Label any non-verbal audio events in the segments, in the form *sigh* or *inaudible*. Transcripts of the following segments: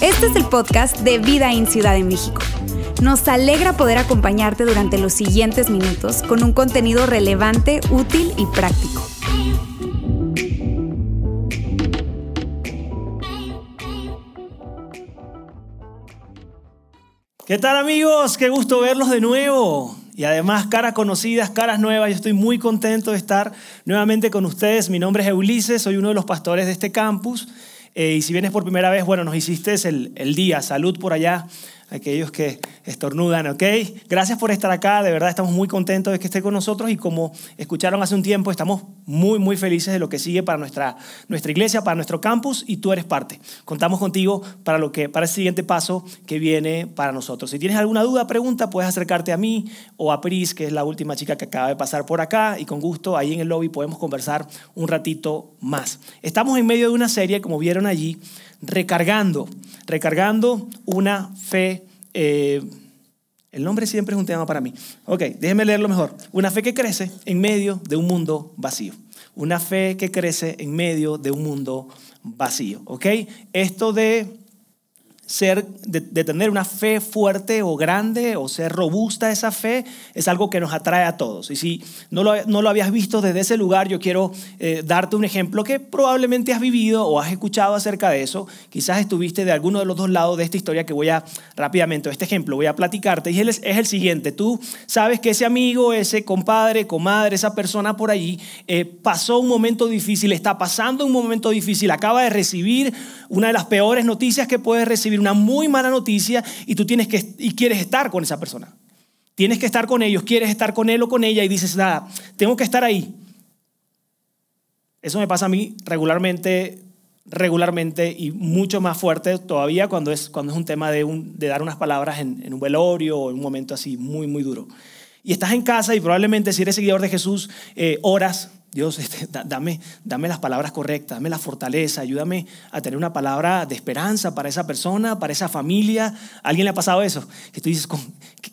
Este es el podcast de Vida en Ciudad de México. Nos alegra poder acompañarte durante los siguientes minutos con un contenido relevante, útil y práctico. ¿Qué tal amigos? Qué gusto verlos de nuevo. Y además caras conocidas, caras nuevas. Yo estoy muy contento de estar nuevamente con ustedes. Mi nombre es Ulises, soy uno de los pastores de este campus. Eh, y si vienes por primera vez, bueno, nos hiciste el, el día. Salud por allá aquellos que estornudan, ¿ok? Gracias por estar acá, de verdad estamos muy contentos de que esté con nosotros y como escucharon hace un tiempo, estamos muy, muy felices de lo que sigue para nuestra, nuestra iglesia, para nuestro campus y tú eres parte. Contamos contigo para, lo que, para el siguiente paso que viene para nosotros. Si tienes alguna duda, pregunta, puedes acercarte a mí o a Pris, que es la última chica que acaba de pasar por acá y con gusto ahí en el lobby podemos conversar un ratito más. Estamos en medio de una serie, como vieron allí, recargando, recargando una fe. Eh, el nombre siempre es un tema para mí. Ok, déjenme leerlo mejor. Una fe que crece en medio de un mundo vacío. Una fe que crece en medio de un mundo vacío. Ok, esto de ser, de, tener una fe fuerte o grande o ser robusta esa fe es algo que nos atrae a todos. Y si no lo, no lo habías visto desde ese lugar, yo quiero eh, darte un ejemplo que probablemente has vivido o has escuchado acerca de eso. Quizás estuviste de alguno de los dos lados de esta historia que voy a rápidamente, este ejemplo, voy a platicarte. Y es, es el siguiente, tú sabes que ese amigo, ese compadre, comadre, esa persona por allí eh, pasó un momento difícil, está pasando un momento difícil, acaba de recibir una de las peores noticias que puedes recibir una muy mala noticia y tú tienes que y quieres estar con esa persona. Tienes que estar con ellos, quieres estar con él o con ella y dices, nada, tengo que estar ahí. Eso me pasa a mí regularmente, regularmente y mucho más fuerte todavía cuando es, cuando es un tema de, un, de dar unas palabras en, un velorio o en un momento así muy, muy duro. Y estás en casa y probablemente si eres seguidor de Jesús, eh, oras, Dios, *laughs* este, dame, dame las palabras correctas, dame la fortaleza, ayúdame a tener una palabra de esperanza para esa persona, para esa familia. ¿A alguien le ha pasado eso? Que tú dices,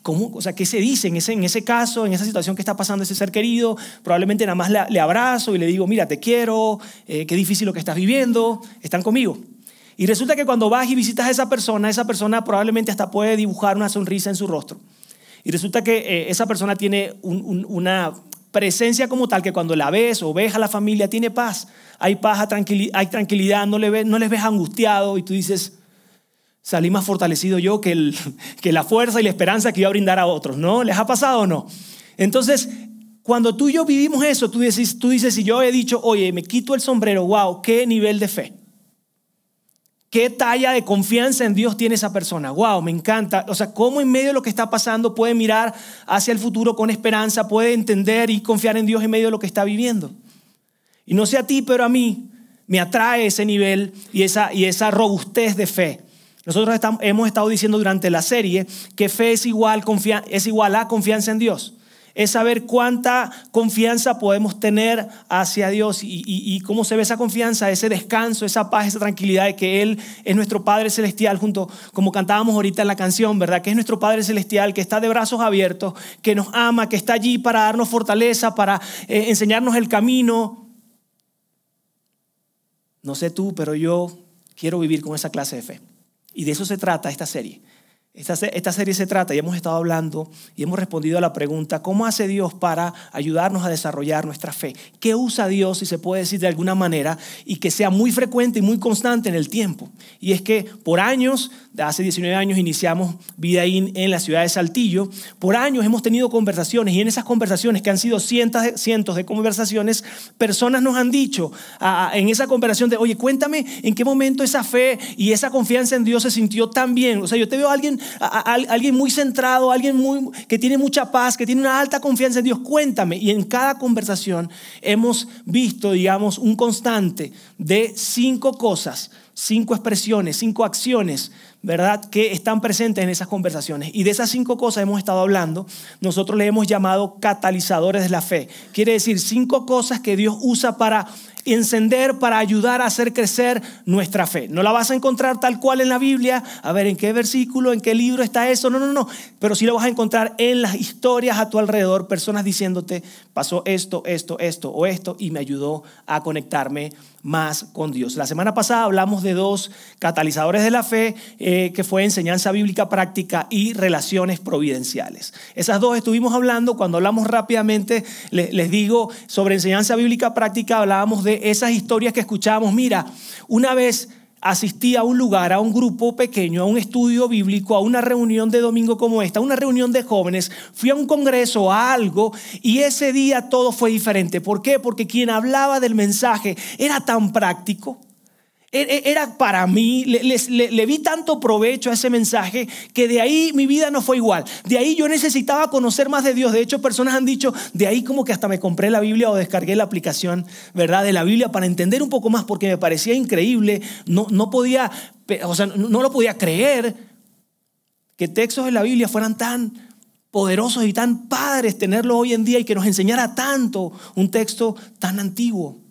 ¿cómo, o sea, ¿qué se dice en ese, en ese caso, en esa situación que está pasando ese ser querido? Probablemente nada más le, abrazo y le digo, mira, te quiero, eh, qué difícil lo que estás viviendo, están conmigo. Y resulta que cuando vas y visitas a esa persona, esa persona probablemente hasta puede dibujar una sonrisa en su rostro. Y resulta que eh, esa persona tiene una presencia como tal que cuando la ves o ves a la familia tiene paz. Hay paz, hay tranquilidad, no, le ves, no les ves angustiado y tú dices, salí más fortalecido yo que, el, *laughs* que la fuerza y la esperanza que iba a brindar a otros, ¿no? ¿Les ha pasado o no? Entonces, cuando tú y yo vivimos eso, tú dices, tú dices, si yo he dicho, oye, me quito el sombrero, wow, qué nivel de fe. ¿Qué talla de confianza en Dios tiene esa persona? Wow, me encanta. O sea, cómo en medio de lo que está pasando puede mirar hacia el futuro con esperanza, puede entender y confiar en Dios en medio de lo que está viviendo. Y no sé a ti, pero a mí me atrae ese nivel y esa, y esa robustez de fe. Nosotros hemos estado diciendo durante la serie que fe es igual, es igual a confianza en Dios es saber cuánta confianza podemos tener hacia Dios y, cómo se ve esa confianza, ese descanso, esa paz, esa tranquilidad de que Él es nuestro Padre Celestial, junto como cantábamos ahorita en la canción, ¿verdad? Que es nuestro Padre Celestial, que está de brazos abiertos, que nos ama, que está allí para darnos fortaleza, para eh, enseñarnos el camino. No sé tú, pero yo quiero vivir con esa clase de fe. Y de eso se trata esta serie esta, serie se trata y hemos estado hablando y hemos respondido a la pregunta, ¿cómo hace Dios para ayudarnos a desarrollar nuestra fe? ¿Qué usa Dios, si se puede decir de alguna manera, y que sea muy frecuente y muy constante en el tiempo? Y es que por años, hace 19 años iniciamos Vida en la ciudad de Saltillo, por años hemos tenido conversaciones y en esas conversaciones, que han sido cientos de, cientos de conversaciones, personas nos han dicho en esa conversación de, oye, cuéntame en qué momento esa fe y esa confianza en Dios se sintió tan bien. O sea, yo te veo a alguien alguien muy centrado, alguien muy, que tiene mucha paz, que tiene una alta confianza en Dios, cuéntame. Y en cada conversación hemos visto, digamos, un constante de cinco cosas cinco expresiones, cinco acciones, ¿verdad? Que están presentes en esas conversaciones. Y de esas cinco cosas hemos estado hablando, nosotros le hemos llamado catalizadores de la fe. Quiere decir cinco cosas que Dios usa para encender, para ayudar a hacer crecer nuestra fe. No la vas a encontrar tal cual en la Biblia, a ver en qué versículo, en qué libro está eso, no, no, no, pero sí lo vas a encontrar en las historias a tu alrededor, personas diciéndote, pasó esto, esto, esto o esto, y me ayudó a conectarme más con Dios. La semana pasada hablamos de dos catalizadores de la fe, eh, que fue enseñanza bíblica práctica y relaciones providenciales. Esas dos estuvimos hablando, cuando hablamos rápidamente, les digo, sobre enseñanza bíblica práctica, hablábamos de esas historias que escuchábamos. Mira, una vez asistí a un lugar, a un grupo pequeño, a un estudio bíblico, a una reunión de domingo como esta, a una reunión de jóvenes, fui a un congreso, a algo, y ese día todo fue diferente. ¿Por qué? Porque quien hablaba del mensaje era tan práctico era para mí, le, vi tanto provecho a ese mensaje que de ahí mi vida no fue igual. De ahí yo necesitaba conocer más de Dios. De hecho, personas han dicho, de ahí como que hasta me compré la Biblia o descargué la aplicación, ¿verdad? De la Biblia para entender un poco más porque me parecía increíble. No, no podía, o sea, no lo podía creer que textos de la Biblia fueran tan poderosos y tan padres tenerlo hoy en día y que nos enseñara tanto un texto tan antiguo.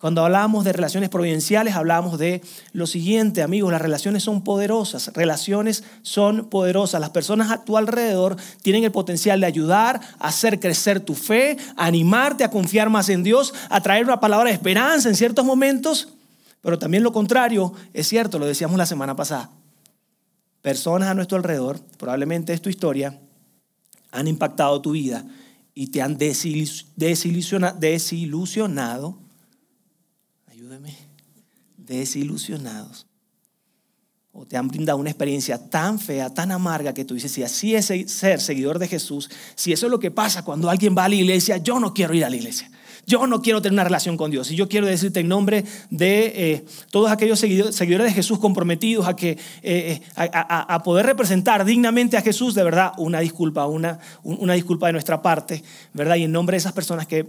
Cuando hablábamos de relaciones providenciales, hablábamos de lo siguiente, amigos, las relaciones son poderosas, relaciones son poderosas. Las personas a tu alrededor tienen el potencial de ayudar, hacer crecer tu fe, animarte a confiar más en Dios, a traer una palabra de esperanza en ciertos momentos, pero también lo contrario es cierto, lo decíamos la semana pasada. Personas a nuestro alrededor, probablemente es tu historia, han impactado tu vida y te han desilusionado desilusionados. O te han brindado una experiencia tan fea, tan amarga que tú dices, si así es ser seguidor de Jesús, si eso es lo que pasa cuando alguien va a la iglesia, yo no quiero ir a la iglesia. Yo no quiero tener una relación con Dios. Y yo quiero decirte en nombre de eh, todos aquellos seguidores de Jesús comprometidos a, que, eh, eh, a, poder representar dignamente a Jesús, de verdad, una disculpa, una, una disculpa de nuestra parte, ¿verdad? Y en nombre de esas personas que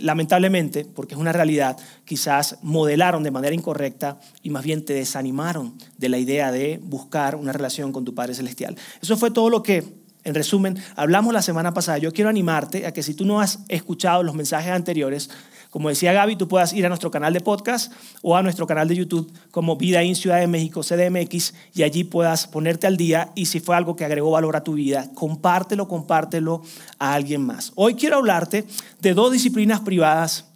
lamentablemente, porque es una realidad, quizás modelaron de manera incorrecta y más bien te desanimaron de la idea de buscar una relación con tu Padre Celestial. Eso fue todo lo que en resumen, hablamos la semana pasada. Yo quiero animarte a que si tú no has escuchado los mensajes anteriores, como decía Gaby, tú puedas ir a nuestro canal de podcast o a nuestro canal de YouTube como Vida en Ciudad de México, CDMX, y allí puedas ponerte al día y si fue algo que agregó valor a tu vida, compártelo, compártelo a alguien más. Hoy quiero hablarte de dos disciplinas privadas,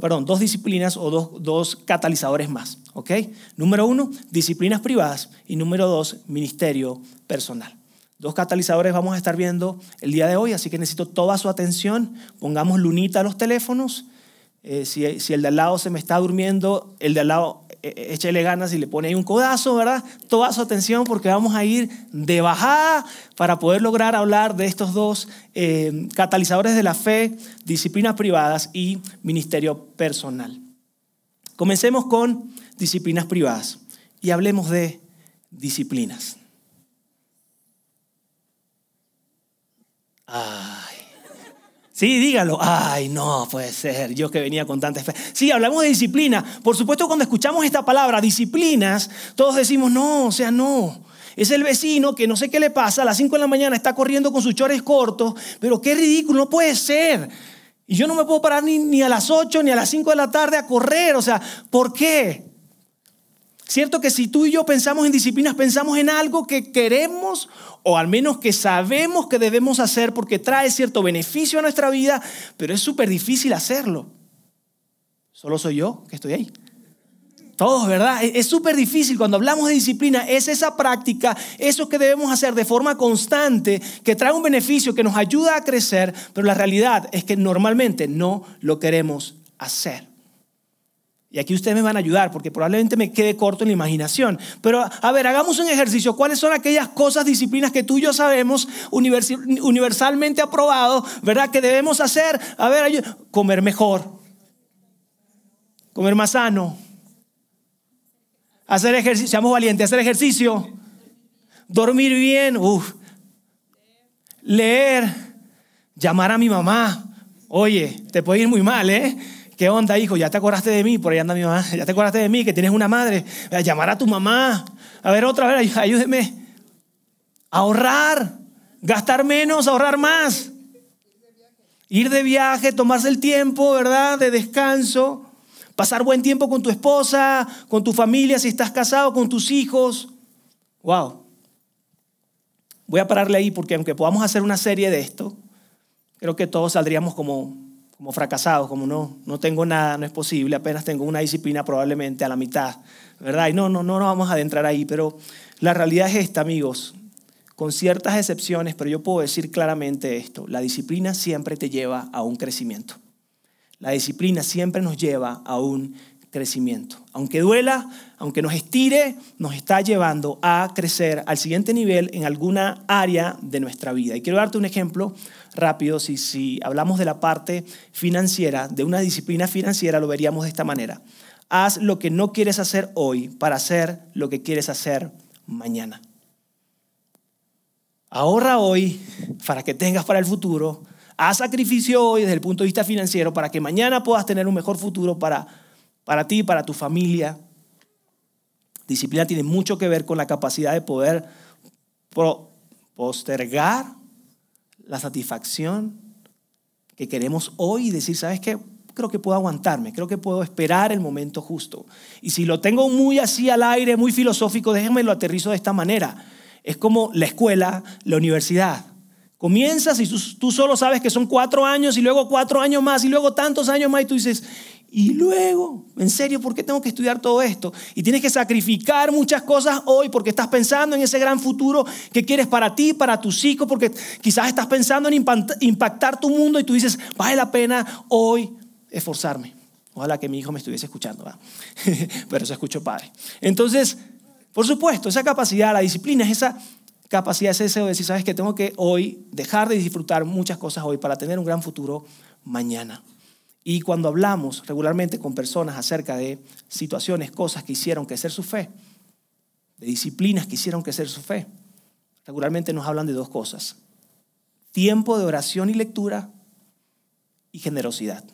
perdón, dos disciplinas o dos, dos catalizadores más, ¿ok? Número uno, disciplinas privadas y número dos, ministerio personal. Dos catalizadores vamos a estar viendo el día de hoy, así que necesito toda su atención. Pongamos lunita a los teléfonos. Eh, si, el de al lado se me está durmiendo, el de al lado eh, eh, échale ganas y le pone ahí un codazo, ¿verdad? Toda su atención porque vamos a ir de bajada para poder lograr hablar de estos dos catalizadores de la fe, disciplinas privadas y ministerio personal. Comencemos con disciplinas privadas y hablemos de disciplinas. Ay. Sí, dígalo. Ay, no puede ser. Yo que venía con tanta fe. Sí, hablamos de disciplina. Por supuesto, cuando escuchamos esta palabra, disciplinas, todos decimos, no, o sea, no. Es el vecino que no sé qué le pasa, a las 5 de la mañana está corriendo con sus chores cortos, pero qué ridículo, no puede ser. Y yo no me puedo parar ni, a las 8 ni a las 5 de la tarde a correr. O sea, ¿por qué? Cierto que si tú y yo pensamos en disciplinas, pensamos en algo que queremos o al menos que sabemos que debemos hacer porque trae cierto beneficio a nuestra vida, pero es súper difícil hacerlo. Solo soy yo que estoy ahí. Todos, ¿verdad? Es súper difícil cuando hablamos de disciplina, es esa práctica, eso que debemos hacer de forma constante, que trae un beneficio, que nos ayuda a crecer, pero la realidad es que normalmente no lo queremos hacer. Y aquí ustedes me van a ayudar porque probablemente me quede corto en la imaginación. Pero a ver, hagamos un ejercicio. ¿Cuáles son aquellas cosas, disciplinas que tú y yo sabemos universalmente aprobado, verdad? Que debemos hacer. A ver, comer mejor, comer más sano, hacer ejercicio, seamos valientes, hacer ejercicio, dormir bien, uf, leer, llamar a mi mamá. Oye, te puede ir muy mal, ¿eh? ¿Qué onda, hijo? ¿Ya te acordaste de mí? Por ahí anda mi mamá. ¿Ya te acordaste de mí? Que tienes una madre. A llamar a tu mamá. A ver, otra vez, ayúdeme. Ahorrar. Gastar menos, ahorrar más. Ir de viaje, tomarse el tiempo, ¿verdad? De descanso. Pasar buen tiempo con tu esposa, con tu familia, si estás casado, con tus hijos. Wow. Voy a pararle ahí porque aunque podamos hacer una serie de esto, creo que todos saldríamos como, como fracasados, como no, no tengo nada, no es posible, apenas tengo una disciplina probablemente a la mitad, ¿verdad? Y no, no, no nos vamos a adentrar ahí, pero la realidad es esta, amigos con ciertas excepciones, pero yo puedo decir claramente esto, la disciplina siempre te lleva a un crecimiento. La disciplina siempre nos lleva a un crecimiento. Aunque duela, aunque nos estire, nos está llevando a crecer al siguiente nivel en alguna área de nuestra vida. Y quiero darte un ejemplo rápido. Si, hablamos de la parte financiera, de una disciplina financiera, lo veríamos de esta manera. Haz lo que no quieres hacer hoy para hacer lo que quieres hacer mañana. Ahorra hoy para que tengas para el futuro. Haz sacrificio hoy desde el punto de vista financiero para que mañana puedas tener un mejor futuro para, para ti, para tu familia. Disciplina tiene mucho que ver con la capacidad de poder postergar la satisfacción que queremos hoy y decir, ¿sabes qué? Creo que puedo aguantarme, creo que puedo esperar el momento justo. Y si lo tengo muy así al aire, muy filosófico, déjenme lo aterrizo de esta manera es como la escuela, la universidad. Comienzas y tú, solo sabes que son cuatro años y luego cuatro años más y luego tantos años más y tú dices, y luego, en serio, ¿por qué tengo que estudiar todo esto? Y tienes que sacrificar muchas cosas hoy porque estás pensando en ese gran futuro que quieres para ti, para tus hijos, porque quizás estás pensando en impactar tu mundo y tú dices, vale la pena hoy esforzarme. Ojalá que mi hijo me estuviese escuchando, *laughs* pero eso escucho padre. Entonces, por supuesto, esa capacidad, la disciplina es esa capacidad, ese deseo de decir, sabes que tengo que hoy dejar de disfrutar muchas cosas hoy para tener un gran futuro mañana. Y cuando hablamos regularmente con personas acerca de situaciones, cosas que hicieron crecer su fe, de disciplinas que hicieron crecer su fe, regularmente nos hablan de dos cosas. Tiempo de oración y lectura y generosidad.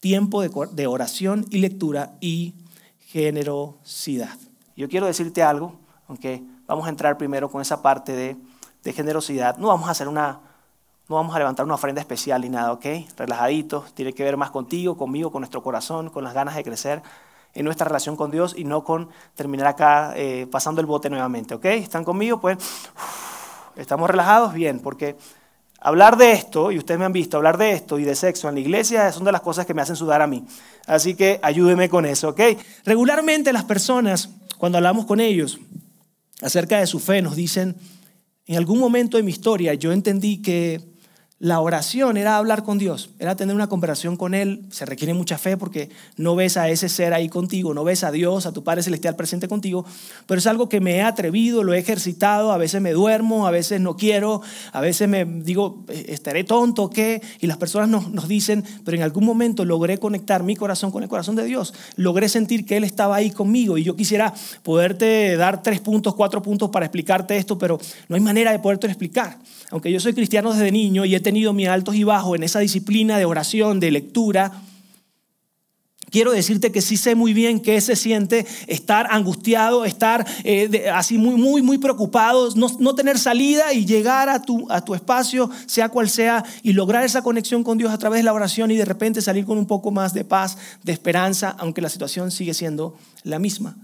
Tiempo de oración y lectura y generosidad. Yo quiero decirte algo, aunque vamos a entrar primero con esa parte de, generosidad. No vamos a hacer una, no vamos a levantar una ofrenda especial ni nada, ¿ok? Relajaditos, tiene que ver más contigo, conmigo, con nuestro corazón, con las ganas de crecer en nuestra relación con Dios y no con terminar acá eh, pasando el bote nuevamente, ¿ok? ¿Están conmigo? Pues, ¿estamos relajados? Bien, porque hablar de esto, y ustedes me han visto hablar de esto y de sexo en la iglesia, son de las cosas que me hacen sudar a mí. Así que ayúdeme con eso, ¿ok? Regularmente las personas cuando hablamos con ellos acerca de su fe, nos dicen, en algún momento de mi historia yo entendí que la oración era hablar con Dios, era tener una conversación con Él. Se requiere mucha fe porque no ves a ese ser ahí contigo, no ves a Dios, a tu Padre Celestial presente contigo, pero es algo que me he atrevido, lo he ejercitado, a veces me duermo, a veces no quiero, a veces me digo, eh, estaré tonto, ¿qué? Y las personas nos, nos dicen, pero en algún momento logré conectar mi corazón con el corazón de Dios, logré sentir que Él estaba ahí conmigo y yo quisiera poderte dar tres puntos, cuatro puntos para explicarte esto, pero no hay manera de poderte explicar. Aunque yo soy cristiano desde niño y he tenido mis altos y bajos en esa disciplina de oración, de lectura, quiero decirte que sí sé muy bien qué se siente estar angustiado, estar eh, así muy, muy, muy preocupado, no, tener salida y llegar a tu, a tu espacio, sea cual sea, y lograr esa conexión con Dios a través de la oración y de repente salir con un poco más de paz, de esperanza, aunque la situación sigue siendo la misma.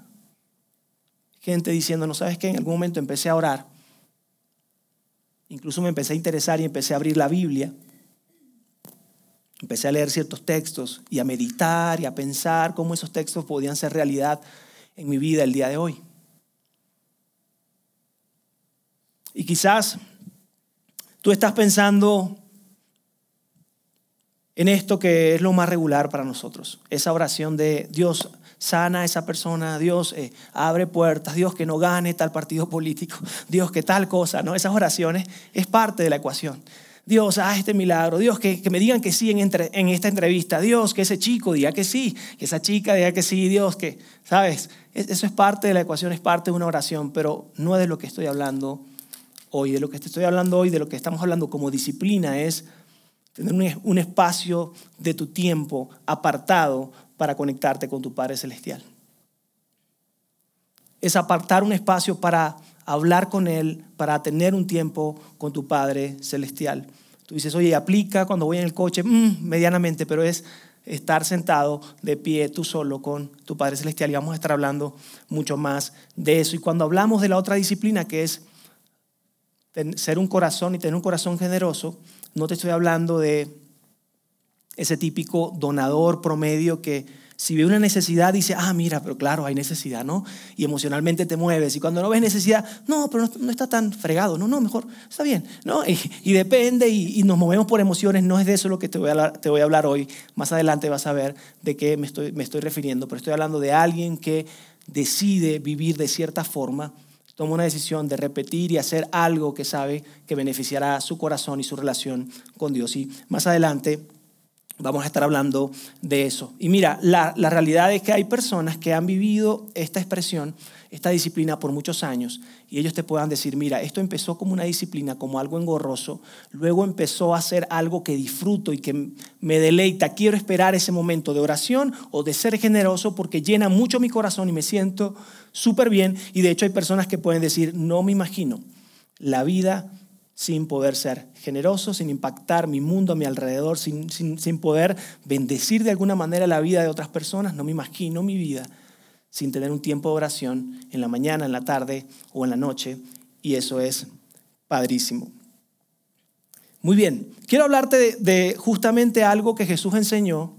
Gente diciendo, no sabes qué, en algún momento empecé a orar Incluso me empecé a interesar y empecé a abrir la Biblia. Empecé a leer ciertos textos y a meditar y a pensar cómo esos textos podían ser realidad en mi vida el día de hoy. Y quizás tú estás pensando en esto que es lo más regular para nosotros, esa oración de Dios, sana a esa persona, Dios eh, abre puertas, Dios que no gane tal partido político, Dios que tal cosa, ¿no? Esas oraciones es parte de la ecuación. Dios, haz este milagro. Dios, que, que me digan que sí en, en, esta entrevista. Dios, que ese chico diga que sí. Que esa chica diga que sí. Dios, que, ¿sabes? Eso es parte de la ecuación, es parte de una oración, pero no es de lo que estoy hablando hoy. De lo que estoy hablando hoy, de lo que estamos hablando como disciplina, es Tener un espacio de tu tiempo apartado para conectarte con tu Padre Celestial. Es apartar un espacio para hablar con Él, para tener un tiempo con tu Padre Celestial. Tú dices, oye, aplica cuando voy en el coche, mm, medianamente, pero es estar sentado de pie tú solo con tu Padre Celestial y vamos a estar hablando mucho más de eso. Y cuando hablamos de la otra disciplina que es ser un corazón y tener un corazón generoso, no te estoy hablando de ese típico donador promedio que si ve una necesidad, dice, ah, mira, pero claro, hay necesidad, ¿no? Y emocionalmente te mueves. Y cuando no ves necesidad, no, pero no, está tan fregado. No, no, mejor, está bien, ¿no? Y, depende y, nos movemos por emociones. No es de eso lo que te voy, a hablar, te voy a hablar hoy. Más adelante vas a ver de qué me estoy, me estoy refiriendo. Pero estoy hablando de alguien que decide vivir de cierta forma toma una decisión de repetir y hacer algo que sabe que beneficiará su corazón y su relación con Dios. Y más adelante Vamos a estar hablando de eso. Y mira, la, realidad es que hay personas que han vivido esta expresión, esta disciplina por muchos años, y ellos te puedan decir, mira, esto empezó como una disciplina, como algo engorroso, luego empezó a ser algo que disfruto y que me deleita. Quiero esperar ese momento de oración o de ser generoso porque llena mucho mi corazón y me siento súper bien. Y de hecho hay personas que pueden decir, no me imagino la vida sin poder ser generoso, sin impactar mi mundo a mi alrededor, sin, sin, poder bendecir de alguna manera la vida de otras personas. No me imagino mi vida sin tener un tiempo de oración en la mañana, en la tarde o en la noche. Y eso es padrísimo. Muy bien, quiero hablarte de, justamente algo que Jesús enseñó,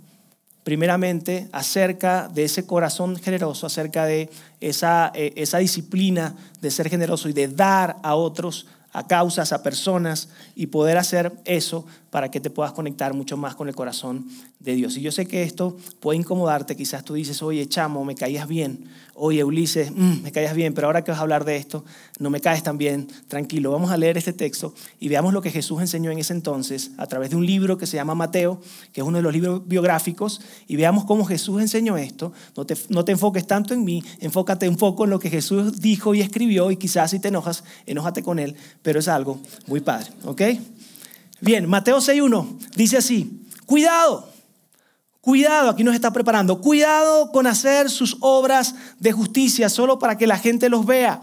primeramente acerca de ese corazón generoso, acerca de esa, eh, esa disciplina de ser generoso y de dar a otros a causas, a personas y poder hacer eso para que te puedas conectar mucho más con el corazón de Dios. Y yo sé que esto puede incomodarte, quizás tú dices, oye, chamo, me caías bien, oye, Ulises, mm, me caías bien, pero ahora que vas a hablar de esto, no me caes tan bien, tranquilo, vamos a leer este texto y veamos lo que Jesús enseñó en ese entonces a través de un libro que se llama Mateo, que es uno de los libros biográficos, y veamos cómo Jesús enseñó esto. No te, no te enfoques tanto en mí, enfócate un poco en lo que Jesús dijo y escribió y quizás si te enojas, enójate con él, pero es algo muy padre, ¿ok? Bien, Mateo 6.1 dice así, cuidado, cuidado, aquí nos está preparando, cuidado con hacer sus obras de justicia solo para que la gente los vea.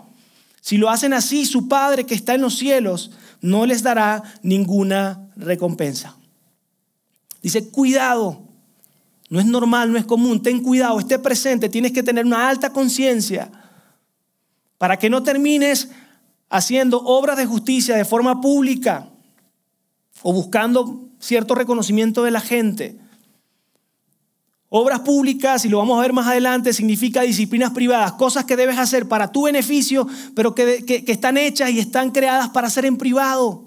Si lo hacen así, su Padre que está en los cielos no les dará ninguna recompensa. Dice, cuidado, no es normal, no es común, ten cuidado, esté presente, tienes que tener una alta conciencia para que no termines haciendo obras de justicia de forma pública o buscando cierto reconocimiento de la gente. Obras públicas, y lo vamos a ver más adelante, significa disciplinas privadas, cosas que debes hacer para tu beneficio, pero que, están hechas y están creadas para hacer en privado.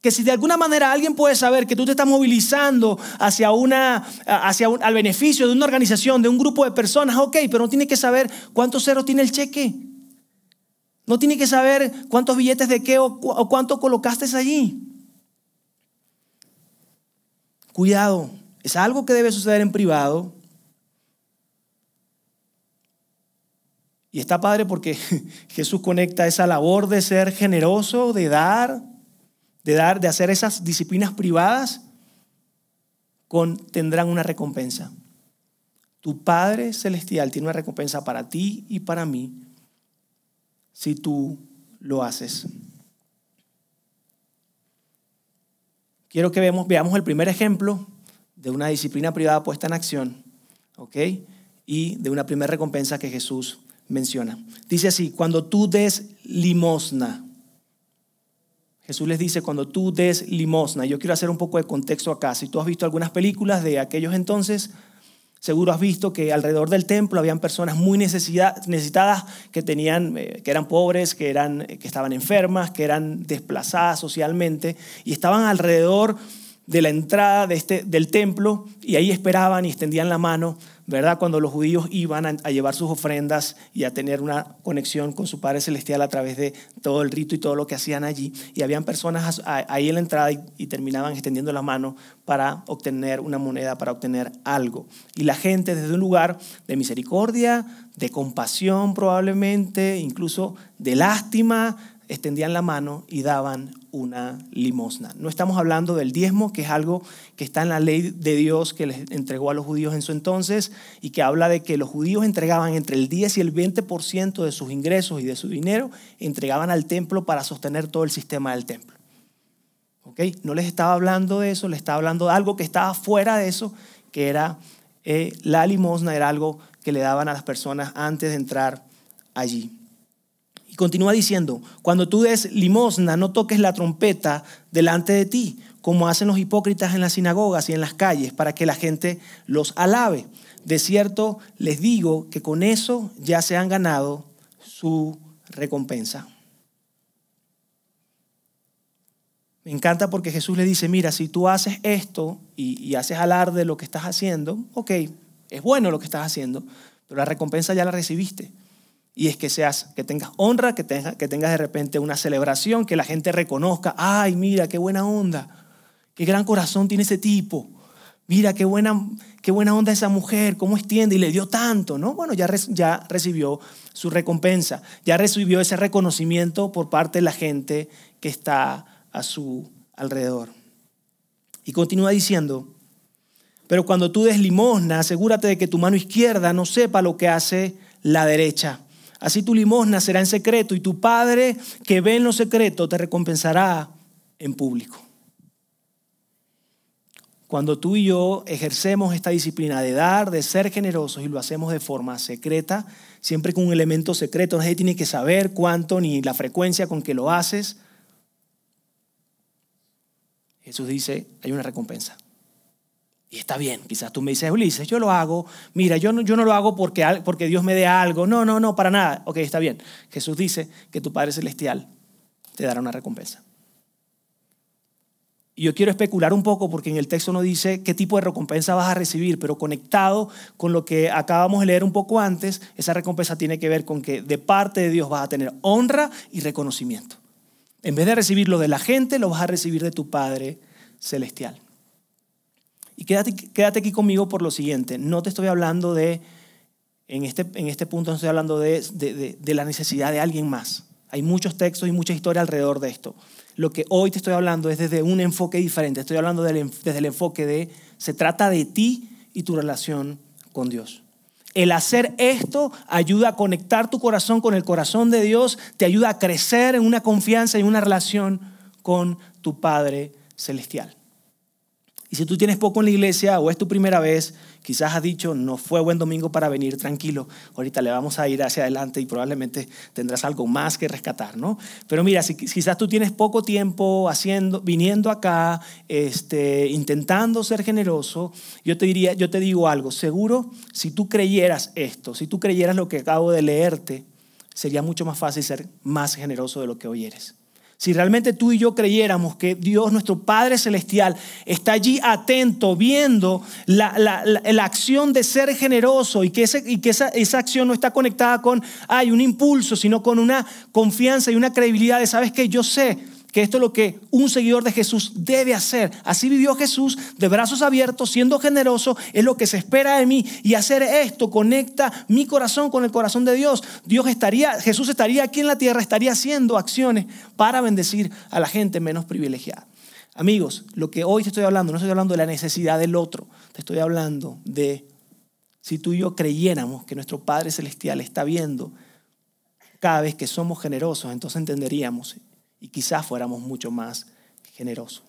Que si de alguna manera alguien puede saber que tú te estás movilizando hacia, una, hacia al beneficio de una organización, de un grupo de personas, ok, pero no tiene que saber cuántos ceros tiene el cheque. No tiene que saber cuántos billetes de qué o, cuánto colocaste allí. Cuidado, es algo que debe suceder en privado. Y está padre porque *laughs* Jesús conecta esa labor de ser generoso, de dar, de dar, de hacer esas disciplinas privadas con tendrán una recompensa. Tu Padre celestial tiene una recompensa para ti y para mí si tú lo haces. Quiero que veamos, veamos el primer ejemplo de una disciplina privada puesta en acción, ¿ok? Y de una primera recompensa que Jesús menciona. Dice así, cuando tú des limosna, Jesús les dice, cuando tú des limosna, yo quiero hacer un poco de contexto acá. Si tú has visto algunas películas de aquellos entonces, Seguro has visto que alrededor del templo habían personas muy necesitadas que, tenían, eh, que eran pobres, que, eran, que estaban enfermas, que eran desplazadas socialmente y estaban alrededor de la entrada de este, del templo y ahí esperaban y extendían la mano ¿verdad? Cuando los judíos iban a, llevar sus ofrendas y a tener una conexión con su Padre Celestial a través de todo el rito y todo lo que hacían allí. Y habían personas ahí en la entrada y, terminaban extendiendo la mano para obtener una moneda, para obtener algo. Y la gente desde un lugar de misericordia, de compasión probablemente, incluso de lástima, extendían la mano y daban una limosna. No estamos hablando del diezmo, que es algo que está en la ley de Dios que les entregó a los judíos en su entonces y que habla de que los judíos entregaban entre el 10 y el 20% de sus ingresos y de su dinero, entregaban al templo para sostener todo el sistema del templo. ¿Okay? No les estaba hablando de eso, les estaba hablando de algo que estaba fuera de eso, que era eh, la limosna, era algo que le daban a las personas antes de entrar allí. Continúa diciendo, cuando tú des limosna, no toques la trompeta delante de ti, como hacen los hipócritas en las sinagogas y en las calles, para que la gente los alabe. De cierto, les digo que con eso ya se han ganado su recompensa. Me encanta porque Jesús le dice, mira, si tú haces esto y, y haces alarde de lo que estás haciendo, ok, es bueno lo que estás haciendo, pero la recompensa ya la recibiste. Y es que seas, que tengas honra, que, tengas, que tengas de repente una celebración, que la gente reconozca, ay, mira, qué buena onda, qué gran corazón tiene ese tipo. Mira, qué buena, qué buena onda esa mujer, cómo extiende y le dio tanto, ¿no? Bueno, ya, ya recibió su recompensa, ya recibió ese reconocimiento por parte de la gente que está a su alrededor. Y continúa diciendo, pero cuando tú des limosna, asegúrate de que tu mano izquierda no sepa lo que hace la derecha Así tu limosna será en secreto y tu Padre que ve en lo secreto te recompensará en público. Cuando tú y yo ejercemos esta disciplina de dar, de ser generosos y lo hacemos de forma secreta, siempre con un elemento secreto, nadie tiene que saber cuánto ni la frecuencia con que lo haces, Jesús dice, hay una recompensa. Y está bien, quizás tú me dices, Ulises, yo lo hago, mira, yo no, yo no lo hago porque, porque Dios me dé algo, no, no, no, para nada. Ok, está bien. Jesús dice que tu Padre Celestial te dará una recompensa. Y yo quiero especular un poco porque en el texto no dice qué tipo de recompensa vas a recibir, pero conectado con lo que acabamos de leer un poco antes, esa recompensa tiene que ver con que de parte de Dios vas a tener honra y reconocimiento. En vez de recibirlo de la gente, lo vas a recibir de tu Padre Celestial. Y quédate, quédate aquí conmigo por lo siguiente. No te estoy hablando de, en este, en este punto no estoy hablando de, de, la necesidad de alguien más. Hay muchos textos y mucha historia alrededor de esto. Lo que hoy te estoy hablando es desde un enfoque diferente. Estoy hablando desde el enfoque de, se trata de ti y tu relación con Dios. El hacer esto ayuda a conectar tu corazón con el corazón de Dios, te ayuda a crecer en una confianza y una relación con tu Padre Celestial. Y si tú tienes poco en la iglesia o es tu primera vez, quizás has dicho, no fue buen domingo para venir, tranquilo, ahorita le vamos a ir hacia adelante y probablemente tendrás algo más que rescatar, ¿no? Pero mira, si quizás tú tienes poco tiempo haciendo, viniendo acá, este, intentando ser generoso, yo te diría, yo te digo algo, seguro, si tú creyeras esto, si tú creyeras lo que acabo de leerte, sería mucho más fácil ser más generoso de lo que hoy eres. Si realmente tú y yo creyéramos que Dios, nuestro Padre Celestial, está allí atento, viendo la, la, acción de ser generoso y que, ese, y que esa, esa, acción no está conectada con, hay un impulso, sino con una confianza y una credibilidad de, sabes que yo sé que esto es lo que un seguidor de Jesús debe hacer. Así vivió Jesús, de brazos abiertos, siendo generoso, es lo que se espera de mí. Y hacer esto conecta mi corazón con el corazón de Dios. Dios estaría, Jesús estaría aquí en la tierra, estaría haciendo acciones para bendecir a la gente menos privilegiada. Amigos, lo que hoy te estoy hablando, no estoy hablando de la necesidad del otro, te estoy hablando de si tú y yo creyéramos que nuestro Padre Celestial está viendo cada vez que somos generosos, entonces entenderíamos y quizás fuéramos mucho más generosos.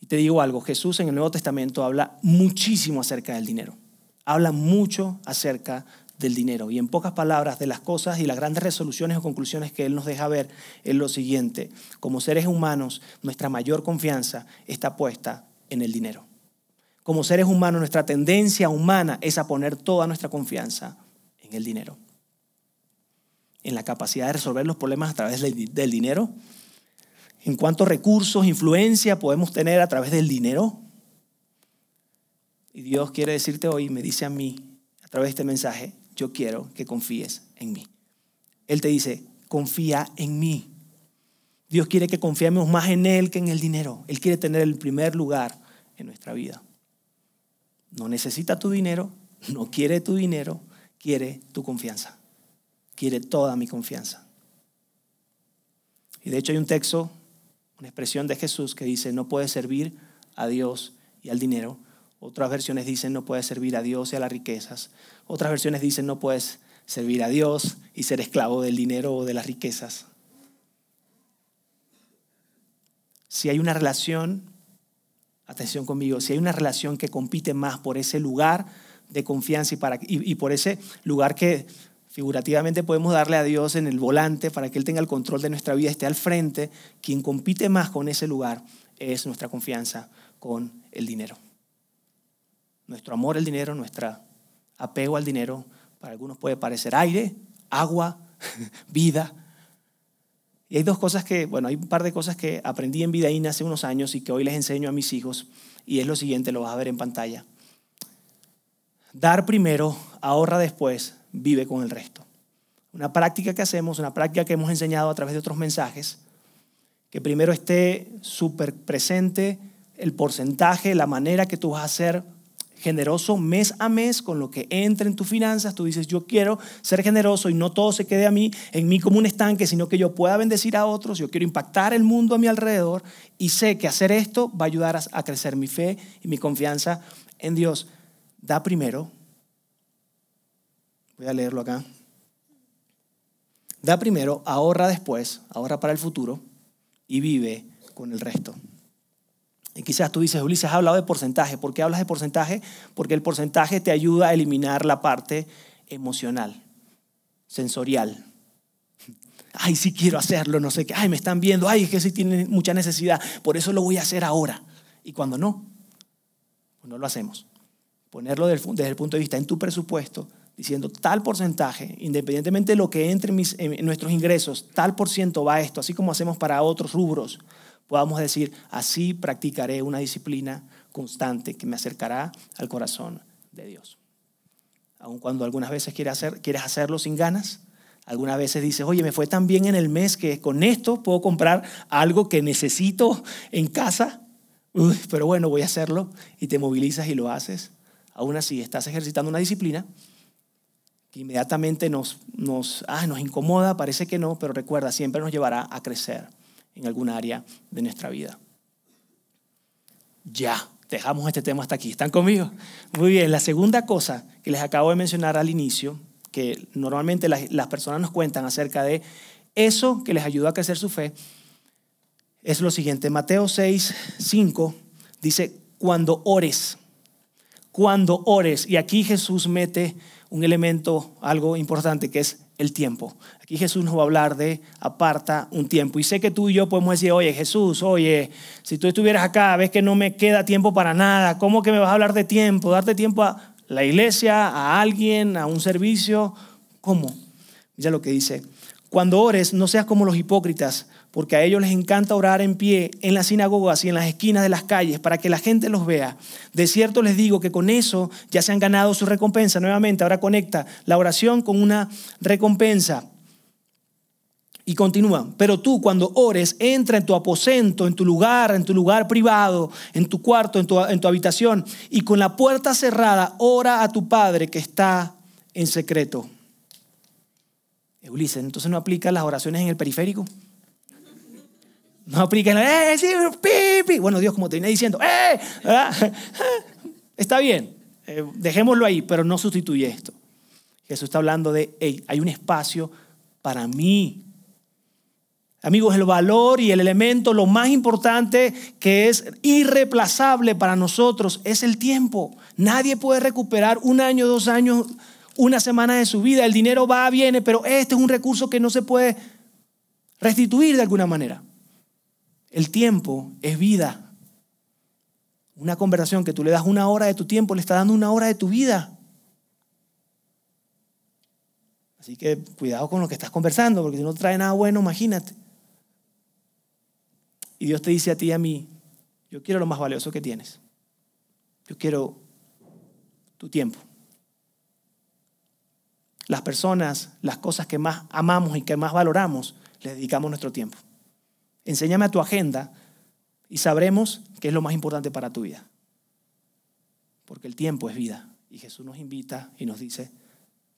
Y te digo algo, Jesús en el Nuevo Testamento habla muchísimo acerca del dinero. Habla mucho acerca del dinero. Y en pocas palabras, de las cosas y las grandes resoluciones o conclusiones que Él nos deja ver es lo siguiente. Como seres humanos, nuestra mayor confianza está puesta en el dinero. Como seres humanos, nuestra tendencia humana es a poner toda nuestra confianza en el dinero en la capacidad de resolver los problemas a través del dinero? ¿En cuántos recursos, influencia podemos tener a través del dinero? Y Dios quiere decirte hoy, me dice a mí, a través de este mensaje, yo quiero que confíes en mí. Él te dice, confía en mí. Dios quiere que confiemos más en Él que en el dinero. Él quiere tener el primer lugar en nuestra vida. No necesita tu dinero, no quiere tu dinero, quiere tu confianza quiere toda mi confianza. Y de hecho hay un texto, una expresión de Jesús que dice, no puedes servir a Dios y al dinero. Otras versiones dicen, no puedes servir a Dios y a las riquezas. Otras versiones dicen, no puedes servir a Dios y ser esclavo del dinero o de las riquezas. Si hay una relación, atención conmigo, si hay una relación que compite más por ese lugar de confianza y, para, y, por ese lugar que figurativamente podemos darle a Dios en el volante para que Él tenga el control de nuestra vida, esté al frente, quien compite más con ese lugar es nuestra confianza con el dinero. Nuestro amor al dinero, nuestro apego al dinero, para algunos puede parecer aire, agua, *laughs* vida. Y hay dos cosas que, bueno, hay un par de cosas que aprendí en Vidaína hace unos años y que hoy les enseño a mis hijos. Y es lo siguiente, lo vas a ver en pantalla. Dar primero, ahorra después, vive con el resto. Una práctica que hacemos, una práctica que hemos enseñado a través de otros mensajes, que primero esté súper presente el porcentaje, la manera que tú vas a ser generoso mes a mes con lo que entra en tus finanzas. Tú dices, yo quiero ser generoso y no todo se quede a mí, en mí como un estanque, sino que yo pueda bendecir a otros, yo quiero impactar el mundo a mi alrededor y sé que hacer esto va a ayudar a crecer mi fe y mi confianza en Dios da primero, voy a leerlo acá, da primero, ahorra después, ahorra para el futuro y vive con el resto. Y quizás tú dices, Ulises, has hablado de porcentaje. ¿Por qué hablas de porcentaje? Porque el porcentaje te ayuda a eliminar la parte emocional, sensorial. Ay, sí quiero hacerlo, no sé qué. Ay, me están viendo. Ay, es que sí tienen mucha necesidad. Por eso lo voy a hacer ahora. Y cuando no, pues no lo hacemos ponerlo desde el punto de vista en tu presupuesto, diciendo tal porcentaje, independientemente de lo que entre en nuestros ingresos, tal por ciento va a esto, así como hacemos para otros rubros, podamos decir, así practicaré una disciplina constante que me acercará al corazón de Dios. Aun cuando algunas veces quieres, hacer, quieres hacerlo sin ganas, algunas veces dices, oye, me fue tan bien en el mes que con esto puedo comprar algo que necesito en casa, pero bueno, voy a hacerlo y te movilizas y lo haces aún así estás ejercitando una disciplina que inmediatamente nos, nos, ah, nos incomoda, parece que no, pero recuerda, siempre nos llevará a crecer en alguna área de nuestra vida. Ya, dejamos este tema hasta aquí. ¿Están conmigo? Muy bien, la segunda cosa que les acabo de mencionar al inicio, que normalmente las, las personas nos cuentan acerca de eso que les ayuda a crecer su fe, es lo siguiente. Mateo 6, 5 dice, cuando ores, cuando ores. Y aquí Jesús mete un elemento, algo importante, que es el tiempo. Aquí Jesús nos va a hablar de aparta un tiempo. Y sé que tú y yo podemos decir, oye Jesús, oye, si tú estuvieras acá, ves que no me queda tiempo para nada, ¿cómo que me vas a hablar de tiempo? ¿Darte tiempo a la iglesia, a alguien, a un servicio? ¿Cómo? Mira lo que dice. Cuando ores, no seas como los hipócritas porque a ellos les encanta orar en pie en las sinagogas y en las esquinas de las calles para que la gente los vea. De cierto les digo que con eso ya se han ganado su recompensa. Nuevamente, ahora conecta la oración con una recompensa. Y continúa, pero tú cuando ores, entra en tu aposento, en tu lugar, en tu lugar privado, en tu cuarto, en tu, habitación, y con la puerta cerrada, ora a tu Padre que está en secreto. Ulises, entonces no aplica las oraciones en el periférico. No apliquen, ¡eh! Bueno, Dios, como te viene diciendo, ¡eh! *laughs* Está bien, eh, dejémoslo ahí, pero no sustituye esto. Jesús está hablando de, hay un espacio para mí. Amigos, el valor y el elemento, lo más importante que es irreplazable para nosotros es el tiempo. Nadie puede recuperar un año, dos años, una semana de su vida. El dinero va, viene, pero este es un recurso que no se puede restituir de alguna manera. El tiempo es vida. Una conversación que tú le das una hora de tu tiempo, le está dando una hora de tu vida. Así que cuidado con lo que estás conversando, porque si no trae nada bueno, imagínate. Y Dios te dice a ti y a mí, yo quiero lo más valioso que tienes. Yo quiero tu tiempo. Las personas, las cosas que más amamos y que más valoramos, les dedicamos nuestro tiempo. Enséñame a tu agenda y sabremos qué es lo más importante para tu vida. Porque el tiempo es vida. Y Jesús nos invita y nos dice,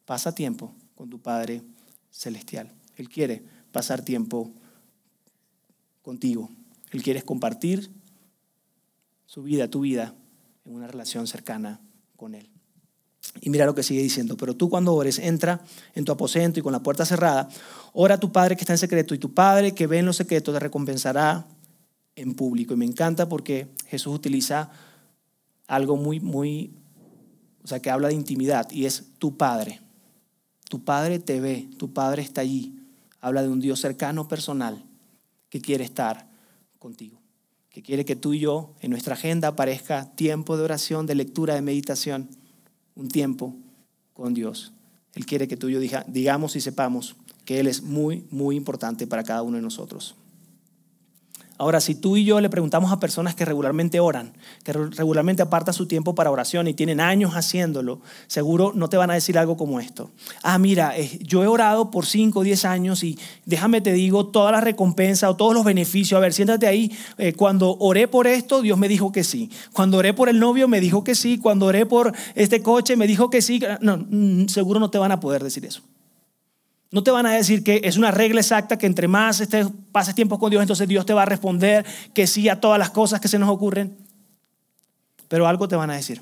pasa tiempo con tu Padre celestial. Él quiere pasar tiempo contigo. Él quiere compartir su vida, tu vida, en una relación cercana con Él. Y mira lo que sigue diciendo, pero tú cuando ores, entra en tu aposento y con la puerta cerrada, ora a tu Padre que está en secreto y tu Padre que ve en los secretos te recompensará en público. Y me encanta porque Jesús utiliza algo muy, muy, o sea, que habla de intimidad y es tu Padre. Tu Padre te ve, tu Padre está allí. Habla de un Dios cercano, personal, que quiere estar contigo, que quiere que tú y yo en nuestra agenda aparezca tiempo de oración, de lectura, de meditación un tiempo con Dios. Él quiere que tú y yo digamos y sepamos que Él es muy, muy importante para cada uno de nosotros. Ahora, si tú y yo le preguntamos a personas que regularmente oran, que regularmente apartan su tiempo para oración y tienen años haciéndolo, seguro no te van a decir algo como esto. Ah, mira, yo he orado por 5 o 10 años y déjame te digo toda la recompensa o todos los beneficios. A ver, siéntate ahí. Eh, cuando oré por esto, Dios me dijo que sí. Cuando oré por el novio, me dijo que sí. Cuando oré por este coche, me dijo que sí. No, mm, seguro no te van a poder decir eso. No te van a decir que es una regla exacta que entre más estés, pases tiempo con Dios, entonces Dios te va a responder que sí a todas las cosas que se nos ocurren. Pero algo te van a decir.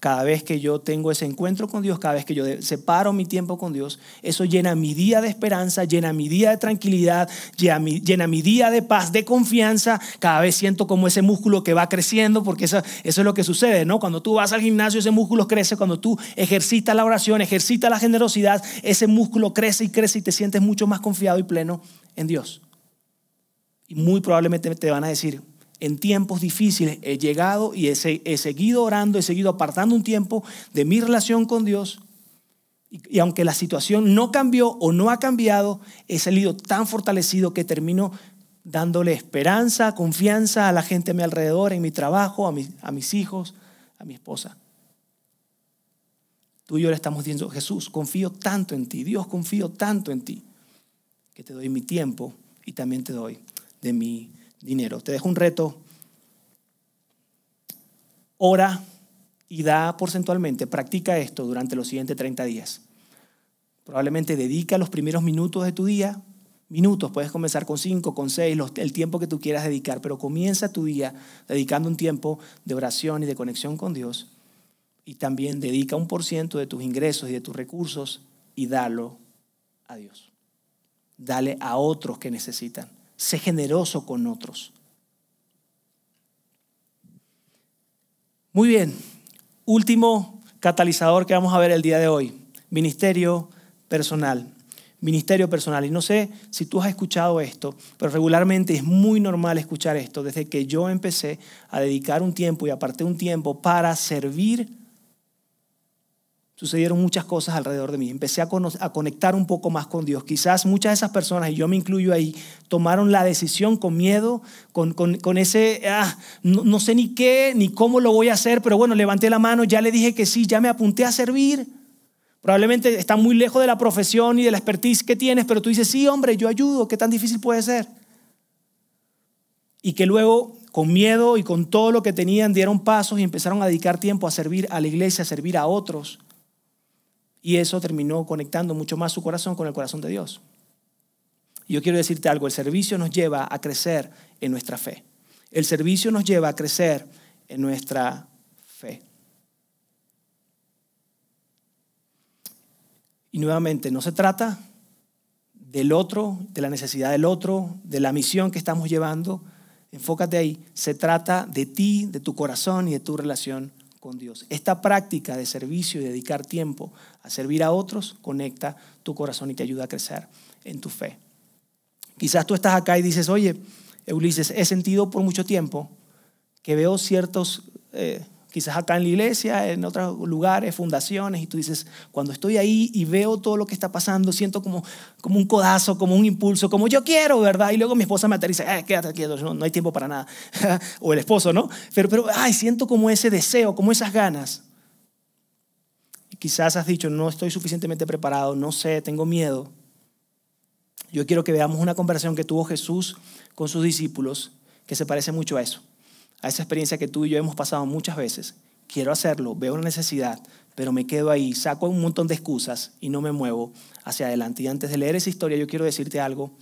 Cada vez que yo tengo ese encuentro con Dios, cada vez que yo separo mi tiempo con Dios, eso llena mi día de esperanza, llena mi día de tranquilidad, llena mi, llena mi día de paz, de confianza. Cada vez siento como ese músculo que va creciendo, porque eso, eso es lo que sucede, ¿no? Cuando tú vas al gimnasio, ese músculo crece. Cuando tú ejercitas la oración, ejercitas la generosidad, ese músculo crece y crece y te sientes mucho más confiado y pleno en Dios. Y muy probablemente te van a decir, en tiempos difíciles he llegado y he, seguido orando, he seguido apartando un tiempo de mi relación con Dios. Y, aunque la situación no cambió o no ha cambiado, he salido tan fortalecido que termino dándole esperanza, confianza a la gente a mi alrededor, en mi trabajo, a, a mis hijos, a mi esposa. Tú y yo le estamos diciendo, Jesús, confío tanto en ti, Dios, confío tanto en ti, que te doy mi tiempo y también te doy de mi dinero. Te dejo un reto. Ora y da porcentualmente, practica esto durante los siguientes 30 días. Probablemente dedica los primeros minutos de tu día, minutos, puedes comenzar con 5, con 6, el tiempo que tú quieras dedicar, pero comienza tu día dedicando un tiempo de oración y de conexión con Dios y también dedica un por ciento de tus ingresos y de tus recursos y dalo a Dios. Dale a otros que necesitan. Sé generoso con otros. Muy bien, último catalizador que vamos a ver el día de hoy, ministerio personal. Ministerio personal. Y no sé si tú has escuchado esto, pero regularmente es muy normal escuchar esto. Desde que yo empecé a dedicar un tiempo y aparté un tiempo para servir sucedieron muchas cosas alrededor de mí. Empecé a, conectar un poco más con Dios. Quizás muchas de esas personas, y yo me incluyo ahí, tomaron la decisión con miedo, con, con, ese, ah, no, sé ni qué, ni cómo lo voy a hacer, pero bueno, levanté la mano, ya le dije que sí, ya me apunté a servir. Probablemente está muy lejos de la profesión y de la expertise que tienes, pero tú dices, sí, hombre, yo ayudo, ¿qué tan difícil puede ser? Y que luego, con miedo y con todo lo que tenían, dieron pasos y empezaron a dedicar tiempo a servir a la iglesia, a servir a otros y eso terminó conectando mucho más su corazón con el corazón de Dios. Y yo quiero decirte algo, el servicio nos lleva a crecer en nuestra fe. El servicio nos lleva a crecer en nuestra fe. Y nuevamente, no se trata del otro, de la necesidad del otro, de la misión que estamos llevando. Enfócate ahí. Se trata de ti, de tu corazón y de tu relación con Dios. Esta práctica de servicio y dedicar tiempo servir a otros conecta tu corazón y te ayuda a crecer en tu fe. Quizás tú estás acá y dices, oye, Ulises, he sentido por mucho tiempo que veo ciertos eh, quizás acá en la iglesia, en otros lugares, fundaciones, y tú dices, cuando estoy ahí y veo todo lo que está pasando, siento como, como un codazo, como un impulso, como yo quiero, ¿verdad? Y luego mi esposa me aterriza, eh, quédate quieto, no, no hay tiempo para nada. *laughs* o el esposo, ¿no? Pero, pero, ay, siento como ese deseo, como esas ganas. Quizás has dicho, no estoy suficientemente preparado, no sé, tengo miedo. Yo quiero que veamos una conversación que tuvo Jesús con sus discípulos que se parece mucho a eso a esa experiencia que tú y yo hemos pasado muchas veces, quiero hacerlo, veo una necesidad, pero me quedo ahí, saco un montón de excusas y no me muevo hacia adelante. Y antes de leer esa historia, yo quiero decirte algo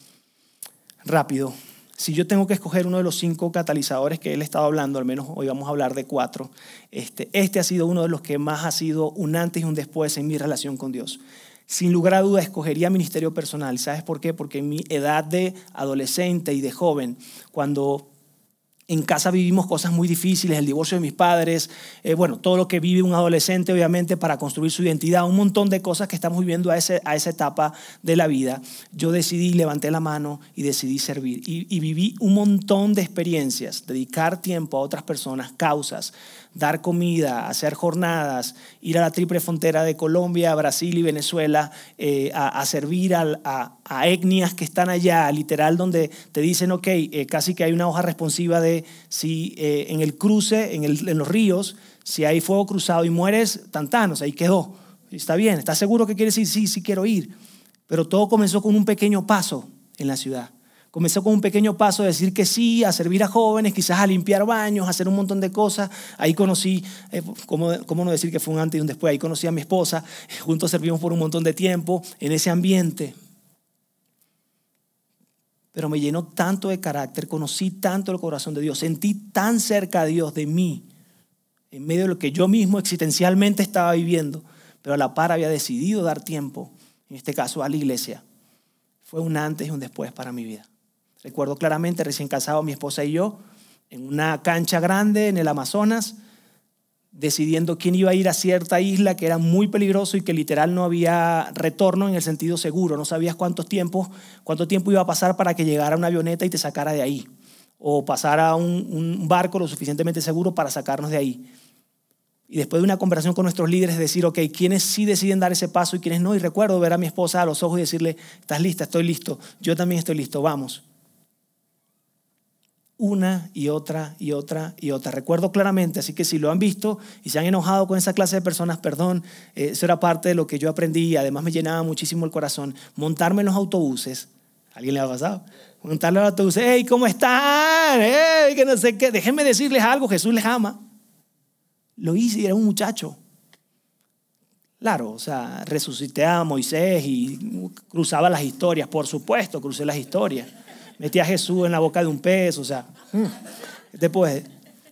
rápido. Si yo tengo que escoger uno de los cinco catalizadores que él estaba hablando, al menos hoy vamos a hablar de cuatro, este, este ha sido uno de los que más ha sido un antes y un después en mi relación con Dios. Sin lugar a duda, escogería ministerio personal. ¿Sabes por qué? Porque en mi edad de adolescente y de joven, cuando en casa vivimos cosas muy difíciles, el divorcio de mis padres, eh, bueno, todo lo que vive un adolescente obviamente para construir su identidad, un montón de cosas que estamos viviendo a, esa etapa de la vida. Yo decidí, levanté la mano y decidí servir. Y viví un montón de experiencias, dedicar tiempo a otras personas, causas, dar comida, hacer jornadas, ir a la triple frontera de Colombia, Brasil y Venezuela eh, a, servir a, etnias que están allá, literal, donde te dicen, ok, eh, casi que hay una hoja responsiva de si eh, en el cruce, en, en, los ríos, si hay fuego cruzado y mueres, tantanos, ahí quedó. Está bien, ¿estás seguro que quieres ir? Sí, sí quiero ir. Pero todo comenzó con un pequeño paso en la ciudad. Comenzó con un pequeño paso de decir que sí, a servir a jóvenes, quizás a limpiar baños, a hacer un montón de cosas. Ahí conocí, eh, ¿cómo, ¿cómo, no decir que fue un antes y un después? Ahí conocí a mi esposa, juntos servimos por un montón de tiempo en ese ambiente. Pero me llenó tanto de carácter, conocí tanto el corazón de Dios, sentí tan cerca a Dios de mí, en medio de lo que yo mismo existencialmente estaba viviendo, pero a la par había decidido dar tiempo, en este caso a la iglesia. Fue un antes y un después para mi vida. Recuerdo claramente, recién casado, mi esposa y yo, en una cancha grande en el Amazonas, decidiendo quién iba a ir a cierta isla que era muy peligroso y que literal no había retorno en el sentido seguro. No sabías cuántos tiempos, cuánto tiempo iba a pasar para que llegara una avioneta y te sacara de ahí. O pasara un, un barco lo suficientemente seguro para sacarnos de ahí. Y después de una conversación con nuestros líderes, decir, ok, ¿quiénes sí deciden dar ese paso y quiénes no? Y recuerdo ver a mi esposa a los ojos y decirle, ¿estás lista? Estoy listo. Yo también estoy listo, vamos una y otra y otra y otra. Recuerdo claramente, así que si lo han visto y se han enojado con esa clase de personas, perdón, eh, eso era parte de lo que yo aprendí y además me llenaba muchísimo el corazón. Montarme en los autobuses, ¿alguien le ha pasado? Montarme en los autobuses, hey, ¿cómo están? Que no sé qué, déjenme decirles algo, Jesús les ama. Lo hice y era un muchacho. Claro, o sea, resucité a Moisés y cruzaba las historias, por supuesto, crucé las historias metía a Jesús en la boca de un pez, o sea, después,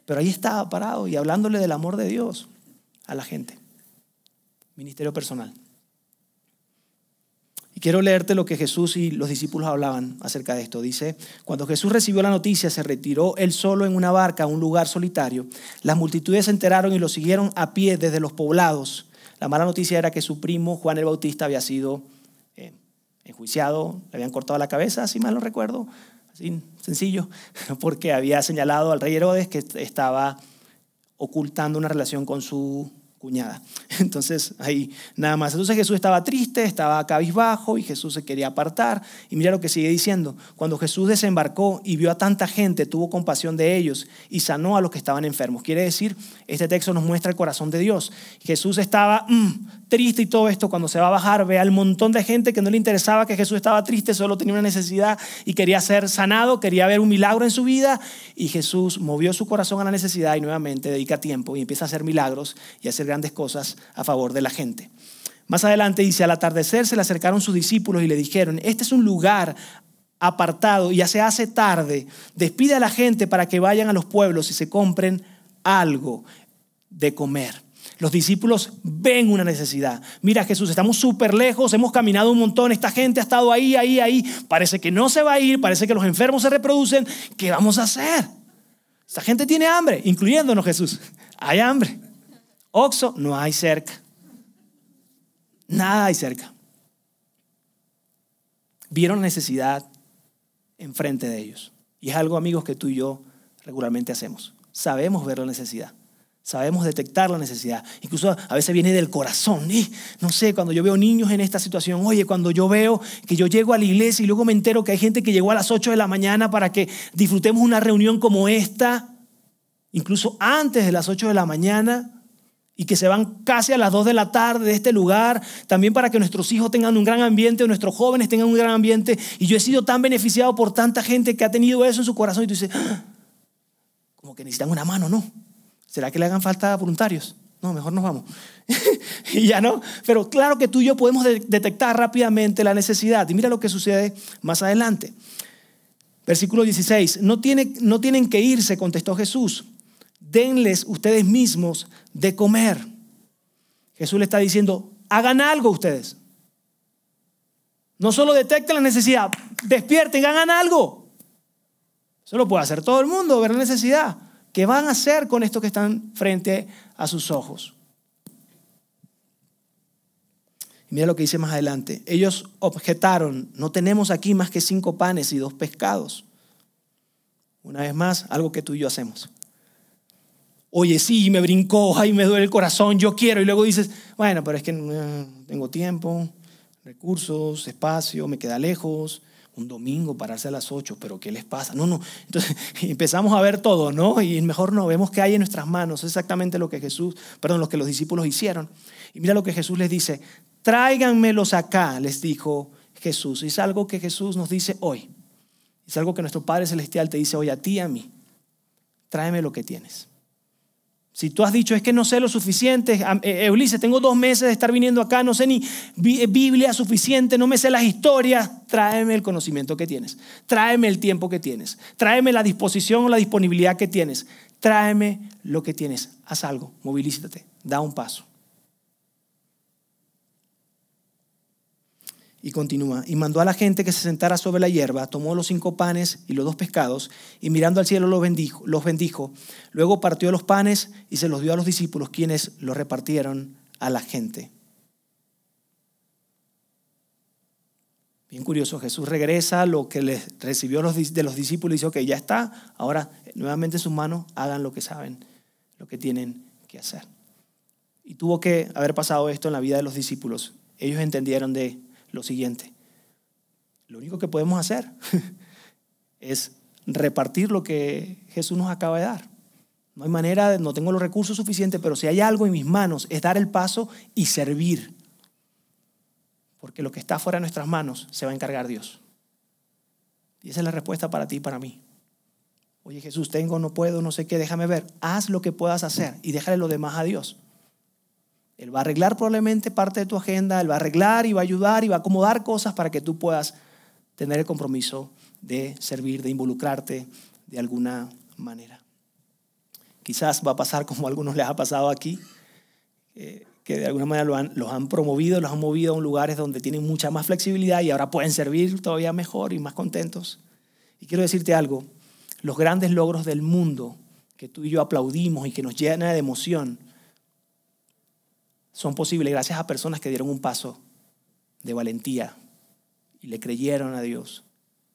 pero ahí estaba parado y hablándole del amor de Dios a la gente. Ministerio personal. Y quiero leerte lo que Jesús y los discípulos hablaban acerca de esto. Dice, cuando Jesús recibió la noticia, se retiró él solo en una barca a un lugar solitario. Las multitudes se enteraron y lo siguieron a pie desde los poblados. La mala noticia era que su primo Juan el Bautista había sido enjuiciado, le habían cortado la cabeza, si mal no recuerdo, así sencillo, *laughs* porque había señalado al rey Herodes que estaba ocultando una relación con su cuñada. *laughs* Entonces, ahí nada más. Entonces Jesús estaba triste, estaba cabizbajo y Jesús se quería apartar. Y mira lo que sigue diciendo. Cuando Jesús desembarcó y vio a tanta gente, tuvo compasión de ellos y sanó a los que estaban enfermos. Quiere decir, este texto nos muestra el corazón de Dios. Jesús estaba mm, triste y todo esto. Cuando se va a bajar, ve al montón de gente que no le interesaba que Jesús estaba triste, solo tenía una necesidad y quería ser sanado, quería ver un milagro en su vida. Y Jesús movió su corazón a la necesidad y nuevamente dedica tiempo y empieza a hacer milagros y a hacer grandes cosas a favor de la gente. Más adelante dice, al atardecer se le acercaron sus discípulos y le dijeron, este es un lugar apartado y ya se hace tarde, despide a la gente para que vayan a los pueblos y se compren algo de comer. Los discípulos ven una necesidad. Mira Jesús, estamos súper lejos, hemos caminado un montón, esta gente ha estado ahí, ahí, ahí, parece que no se va a ir, parece que los enfermos se reproducen, ¿qué vamos a hacer? Esta gente tiene hambre, incluyéndonos Jesús, hay hambre. Oxo no hay cerca. Nada hay cerca. Vieron necesidad enfrente de ellos. Y es algo, amigos, que tú y yo regularmente hacemos. Sabemos ver la necesidad. Sabemos detectar la necesidad. Incluso a veces viene del corazón. No sé, cuando yo veo niños en esta situación, oye, cuando yo veo que yo llego a la iglesia y luego me entero que hay gente que llegó a las 8 de la mañana para que disfrutemos una reunión como esta, incluso antes de las 8 de la mañana, y que se van casi a las 2 de la tarde de este lugar, también para que nuestros hijos tengan un gran ambiente, nuestros jóvenes tengan un gran ambiente. Y yo he sido tan beneficiado por tanta gente que ha tenido eso en su corazón y tú dices, ah, como que necesitan una mano, ¿no? ¿Será que le hagan falta voluntarios? No, mejor nos vamos. *laughs* y ya no. Pero claro que tú y yo podemos detectar rápidamente la necesidad. Y mira lo que sucede más adelante. Versículo 16. No, tiene, no tienen que irse, contestó Jesús. Denles ustedes mismos de comer. Jesús le está diciendo, hagan algo ustedes. No solo detecten la necesidad, despierten, hagan algo. Eso lo puede hacer todo el mundo, ver la necesidad. ¿Qué van a hacer con esto que están frente a sus ojos? Y mira lo que dice más adelante. Ellos objetaron, no tenemos aquí más que cinco panes y dos pescados. Una vez más, algo que tú y yo hacemos. Oye, sí, me brincó, ay, me duele el corazón, yo quiero. Y luego dices, bueno, pero es que no tengo tiempo, recursos, espacio, me queda lejos, un domingo pararse a las 8, pero ¿qué les pasa? No, no. Entonces *laughs* empezamos a ver todo, ¿no? Y mejor no, vemos que hay en nuestras manos exactamente lo que Jesús, perdón, lo que los discípulos hicieron. Y mira lo que Jesús les dice, tráiganmelos acá, les dijo Jesús. Y es algo que Jesús nos dice hoy. Es algo que nuestro Padre Celestial te dice hoy a ti y a mí. Tráeme lo que tienes. Si tú has dicho, es que no sé lo suficiente, eh, Ulises, tengo dos meses de estar viniendo acá, no sé ni eh, Biblia suficiente, no me sé las historias, tráeme el conocimiento que tienes, tráeme el tiempo que tienes, tráeme la disposición o la disponibilidad que tienes, tráeme lo que tienes, haz algo, movilízate, da un paso. Y continúa, y mandó a la gente que se sentara sobre la hierba, tomó los cinco panes y los dos pescados, y mirando al cielo los bendijo, los bendijo. Luego partió los panes y se los dio a los discípulos, quienes los repartieron a la gente. Bien curioso, Jesús regresa lo que les recibió de los discípulos y dice, ok, ya está, ahora nuevamente en sus manos hagan lo que saben, lo que tienen que hacer. Y tuvo que haber pasado esto en la vida de los discípulos. Ellos entendieron de lo siguiente. Lo único que podemos hacer *laughs* es repartir lo que Jesús nos acaba de dar. No hay manera, no tengo los recursos suficientes, pero si hay algo en mis manos es dar el paso y servir. Porque lo que está fuera de nuestras manos se va a encargar Dios. Y esa es la respuesta para ti y para mí. Oye Jesús, tengo, no puedo, no sé qué, déjame ver. Haz lo que puedas hacer y déjale lo demás a Dios. Él va a arreglar probablemente parte de tu agenda, Él va a arreglar y va a ayudar y va a acomodar cosas para que tú puedas tener el compromiso de servir, de involucrarte de alguna manera. Quizás va a pasar *laughs* como a algunos les ha pasado aquí, eh, que de alguna manera los han promovido, los han movido a lugares donde tienen mucha más flexibilidad y ahora pueden servir todavía mejor y más contentos. Y quiero decirte algo, los grandes logros del mundo que tú y yo aplaudimos y que nos llenan de emoción, son posibles gracias a personas que dieron un paso de valentía y le creyeron a Dios,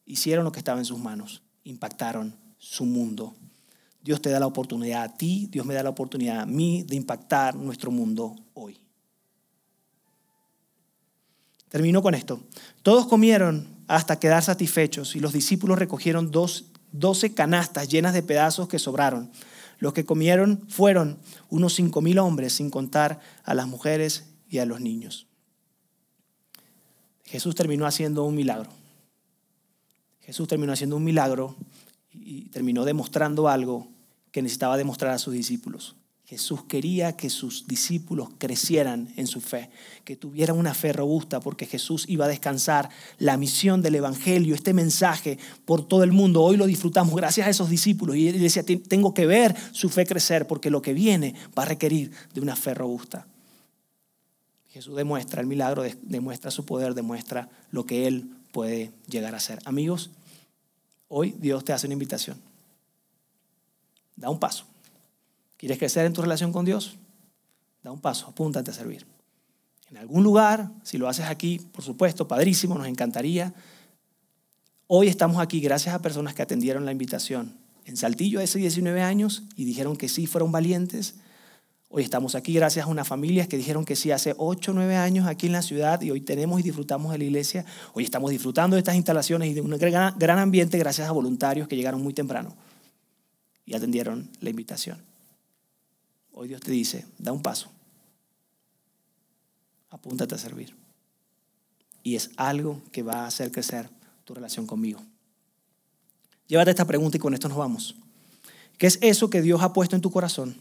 hicieron lo que estaba en sus manos, impactaron su mundo. Dios te da la oportunidad a ti, Dios me da la oportunidad a mí de impactar nuestro mundo hoy. Termino con esto. Todos comieron hasta quedar satisfechos y los discípulos recogieron dos, doce canastas llenas de pedazos que sobraron. Los que comieron fueron unos cinco mil hombres, sin contar a las mujeres y a los niños. Jesús terminó haciendo un milagro. Jesús terminó haciendo un milagro y terminó demostrando algo que necesitaba demostrar a sus discípulos. Jesús quería que sus discípulos crecieran en su fe, que tuvieran una fe robusta, porque Jesús iba a descansar la misión del Evangelio, este mensaje por todo el mundo. Hoy lo disfrutamos gracias a esos discípulos. Y él decía, tengo que ver su fe crecer, porque lo que viene va a requerir de una fe robusta. Jesús demuestra el milagro, demuestra su poder, demuestra lo que Él puede llegar a hacer. Amigos, hoy Dios te hace una invitación. Da un paso. ¿Quieres crecer en tu relación con Dios? Da un paso, apúntate a servir. En algún lugar, si lo haces aquí, por supuesto, padrísimo, nos encantaría. Hoy estamos aquí gracias a personas que atendieron la invitación. En Saltillo hace 19 años y dijeron que sí, fueron valientes. Hoy estamos aquí gracias a unas familias que dijeron que sí hace 8 o 9 años aquí en la ciudad y hoy tenemos y disfrutamos de la iglesia. Hoy estamos disfrutando de estas instalaciones y de un gran, ambiente gracias a voluntarios que llegaron muy temprano y atendieron la invitación. Hoy Dios te dice, da un paso. Apúntate a servir. Y es algo que va a hacer crecer tu relación conmigo. Llévate esta pregunta y con esto nos vamos. ¿Qué es eso que Dios ha puesto en tu corazón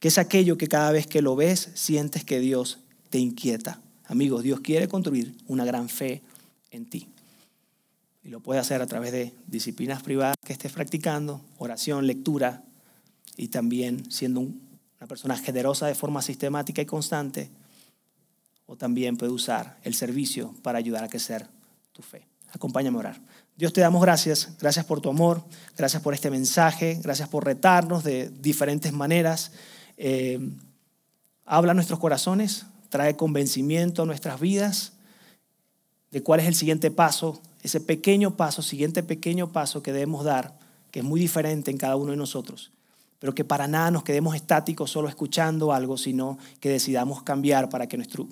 ¿Qué es aquello que cada vez que lo ves sientes que Dios te inquieta? Amigos, Dios quiere construir una gran fe en ti. Y lo puede hacer a través de disciplinas privadas que estés practicando, oración, lectura y también siendo una persona generosa de forma sistemática y constante. O también puede usar el servicio para ayudar a crecer tu fe. Acompáñame a orar. Dios te damos gracias, gracias por tu amor, gracias por este mensaje, gracias por retarnos de diferentes maneras. Eh, habla a nuestros corazones, trae convencimiento a nuestras vidas de cuál es el siguiente paso, ese pequeño paso, siguiente pequeño paso que debemos dar, que es muy diferente en cada uno de nosotros, pero que para nada nos quedemos estáticos solo escuchando algo, sino que decidamos cambiar para que nuestro,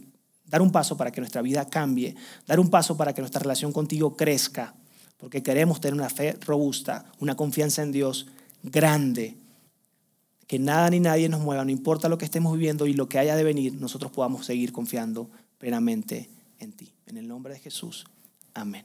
dar un paso para que nuestra vida cambie, dar un paso para que nuestra relación contigo crezca, porque queremos tener una fe robusta, una confianza en Dios grande, que nada ni nadie nos mueva, no importa lo que estemos viviendo y lo que haya de venir, nosotros podamos seguir confiando plenamente en ti. En el nombre de Jesús. Amén.